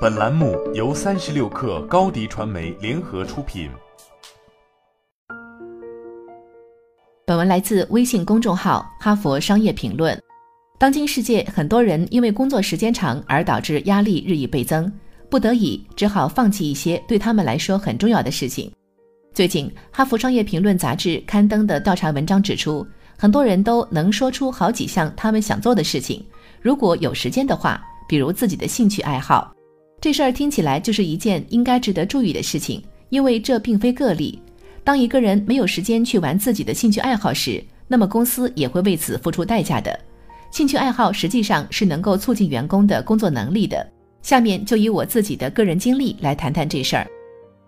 本栏目由三十六氪高低传媒联合出品。本文来自微信公众号《哈佛商业评论》。当今世界，很多人因为工作时间长而导致压力日益倍增，不得已只好放弃一些对他们来说很重要的事情。最近，《哈佛商业评论》杂志刊登的调查文章指出，很多人都能说出好几项他们想做的事情，如果有时间的话，比如自己的兴趣爱好。这事儿听起来就是一件应该值得注意的事情，因为这并非个例。当一个人没有时间去玩自己的兴趣爱好时，那么公司也会为此付出代价的。兴趣爱好实际上是能够促进员工的工作能力的。下面就以我自己的个人经历来谈谈这事儿。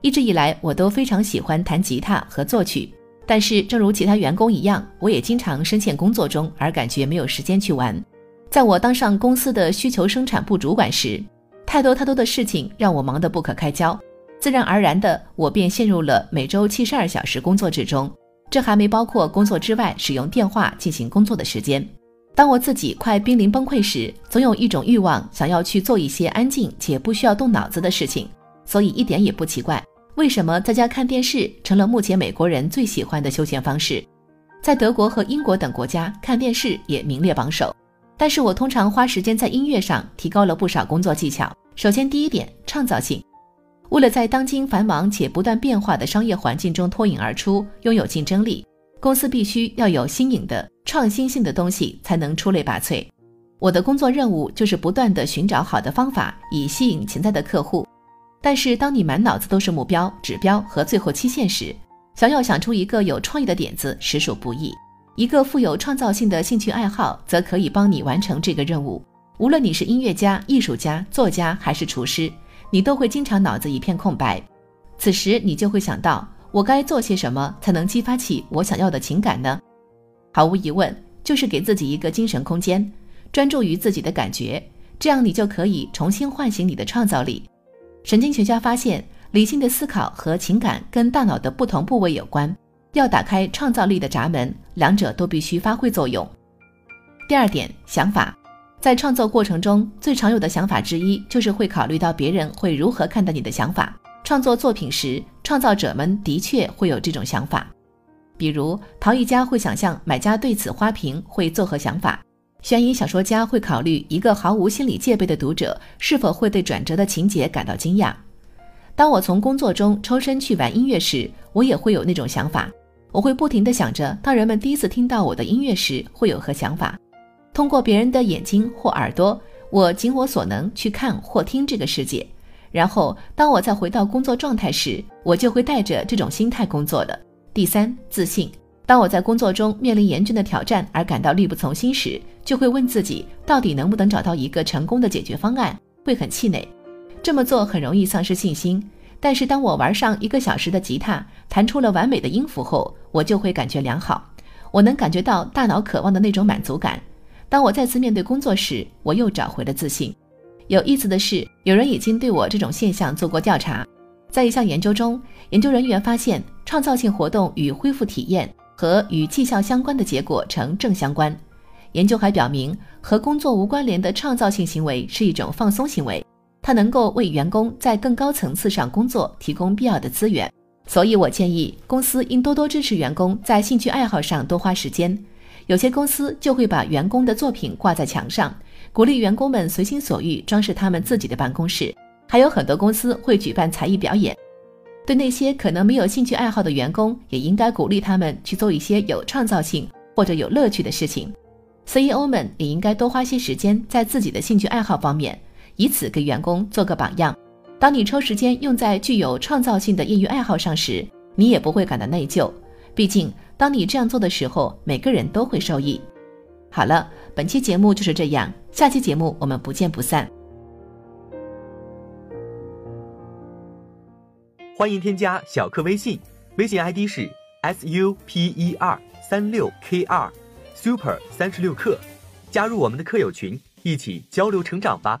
一直以来，我都非常喜欢弹吉他和作曲，但是正如其他员工一样，我也经常深陷工作中而感觉没有时间去玩。在我当上公司的需求生产部主管时，太多太多的事情让我忙得不可开交，自然而然的我便陷入了每周七十二小时工作之中。这还没包括工作之外使用电话进行工作的时间。当我自己快濒临崩溃时，总有一种欲望想要去做一些安静且不需要动脑子的事情。所以一点也不奇怪，为什么在家看电视成了目前美国人最喜欢的休闲方式。在德国和英国等国家，看电视也名列榜首。但是我通常花时间在音乐上，提高了不少工作技巧。首先，第一点，创造性。为了在当今繁忙且不断变化的商业环境中脱颖而出，拥有竞争力，公司必须要有新颖的、创新性的东西，才能出类拔萃。我的工作任务就是不断地寻找好的方法，以吸引潜在的客户。但是，当你满脑子都是目标、指标和最后期限时，想要想出一个有创意的点子，实属不易。一个富有创造性的兴趣爱好，则可以帮你完成这个任务。无论你是音乐家、艺术家、作家还是厨师，你都会经常脑子一片空白。此时你就会想到，我该做些什么才能激发起我想要的情感呢？毫无疑问，就是给自己一个精神空间，专注于自己的感觉，这样你就可以重新唤醒你的创造力。神经学家发现，理性的思考和情感跟大脑的不同部位有关，要打开创造力的闸门，两者都必须发挥作用。第二点，想法。在创作过程中，最常有的想法之一就是会考虑到别人会如何看待你的想法。创作作品时，创造者们的确会有这种想法，比如陶艺家会想象买家对此花瓶会作何想法；悬疑小说家会考虑一个毫无心理戒备的读者是否会对转折的情节感到惊讶。当我从工作中抽身去玩音乐时，我也会有那种想法。我会不停地想着，当人们第一次听到我的音乐时会有何想法。通过别人的眼睛或耳朵，我尽我所能去看或听这个世界。然后，当我再回到工作状态时，我就会带着这种心态工作的。第三，自信。当我在工作中面临严峻的挑战而感到力不从心时，就会问自己，到底能不能找到一个成功的解决方案？会很气馁，这么做很容易丧失信心。但是，当我玩上一个小时的吉他，弹出了完美的音符后，我就会感觉良好。我能感觉到大脑渴望的那种满足感。当我再次面对工作时，我又找回了自信。有意思的是，有人已经对我这种现象做过调查。在一项研究中，研究人员发现，创造性活动与恢复体验和与绩效相关的结果呈正相关。研究还表明，和工作无关联的创造性行为是一种放松行为，它能够为员工在更高层次上工作提供必要的资源。所以我建议公司应多多支持员工在兴趣爱好上多花时间。有些公司就会把员工的作品挂在墙上，鼓励员工们随心所欲装饰他们自己的办公室。还有很多公司会举办才艺表演。对那些可能没有兴趣爱好的员工，也应该鼓励他们去做一些有创造性或者有乐趣的事情。CEO 们也应该多花些时间在自己的兴趣爱好方面，以此给员工做个榜样。当你抽时间用在具有创造性的业余爱好上时，你也不会感到内疚。毕竟。当你这样做的时候，每个人都会受益。好了，本期节目就是这样，下期节目我们不见不散。欢迎添加小课微信，微信 ID 是 s u p e r 三六 k 二 super 三十六课，加入我们的课友群，一起交流成长吧。